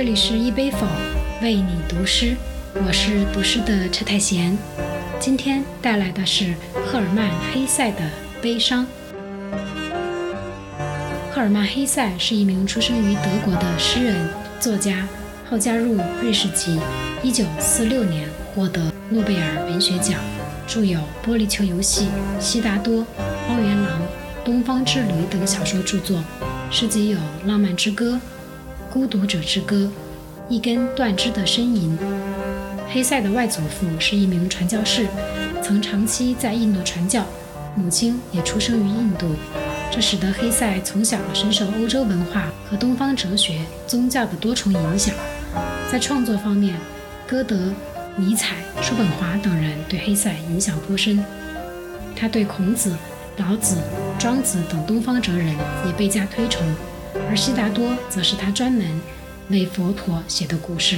这里是一杯否为你读诗，我是读诗的车太贤，今天带来的是赫尔曼·黑塞的《悲伤》。赫尔曼·黑塞是一名出生于德国的诗人、作家，后加入瑞士籍。1946年获得诺贝尔文学奖，著有《玻璃球游戏》《悉达多》《荒原狼》《东方之旅》等小说著作，诗集有《浪漫之歌》。孤独者之歌，一根断枝的呻吟。黑塞的外祖父是一名传教士，曾长期在印度传教，母亲也出生于印度，这使得黑塞从小深受欧洲文化和东方哲学、宗教的多重影响。在创作方面，歌德、尼采、叔本华等人对黑塞影响颇深，他对孔子、老子、庄子等东方哲人也倍加推崇。而悉达多则是他专门为佛陀写的故事。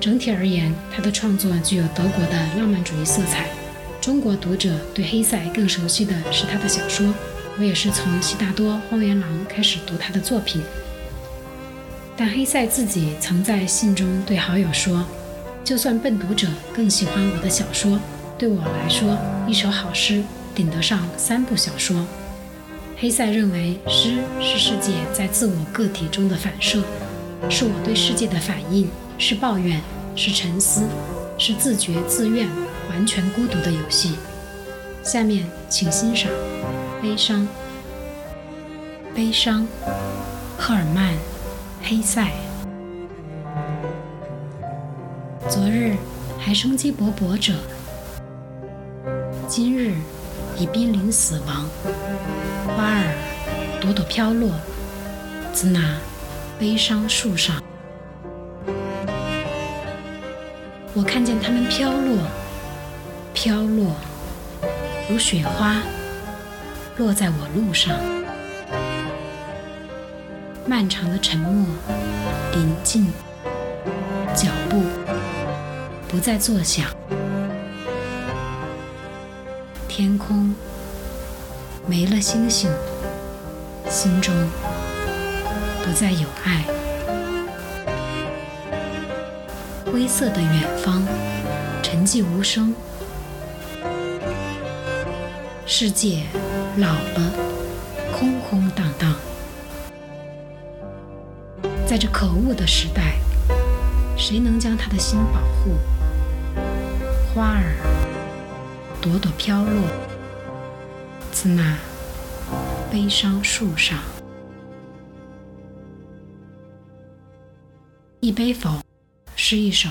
整体而言，他的创作具有德国的浪漫主义色彩。中国读者对黑塞更熟悉的是他的小说，我也是从《悉达多》《荒原狼》开始读他的作品。但黑塞自己曾在信中对好友说：“就算笨读者更喜欢我的小说，对我来说，一首好诗顶得上三部小说。”黑塞认为，诗是世界在自我个体中的反射，是我对世界的反应，是抱怨，是沉思，是自觉自愿、完全孤独的游戏。下面请欣赏《悲伤》。悲伤，赫尔曼·黑塞。昨日还生机勃勃者，今日已濒临死亡。花儿朵朵飘落，自那悲伤树上。我看见它们飘落，飘落，如雪花，落在我路上。漫长的沉默，临近，脚步不再作响。天空。没了星星，心中不再有爱。灰色的远方，沉寂无声。世界老了，空空荡荡。在这可恶的时代，谁能将他的心保护？花儿朵朵飘落。自那悲伤树上，一杯否是一首。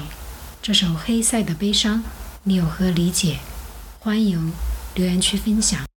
这首黑塞的悲伤，你有何理解？欢迎留言区分享。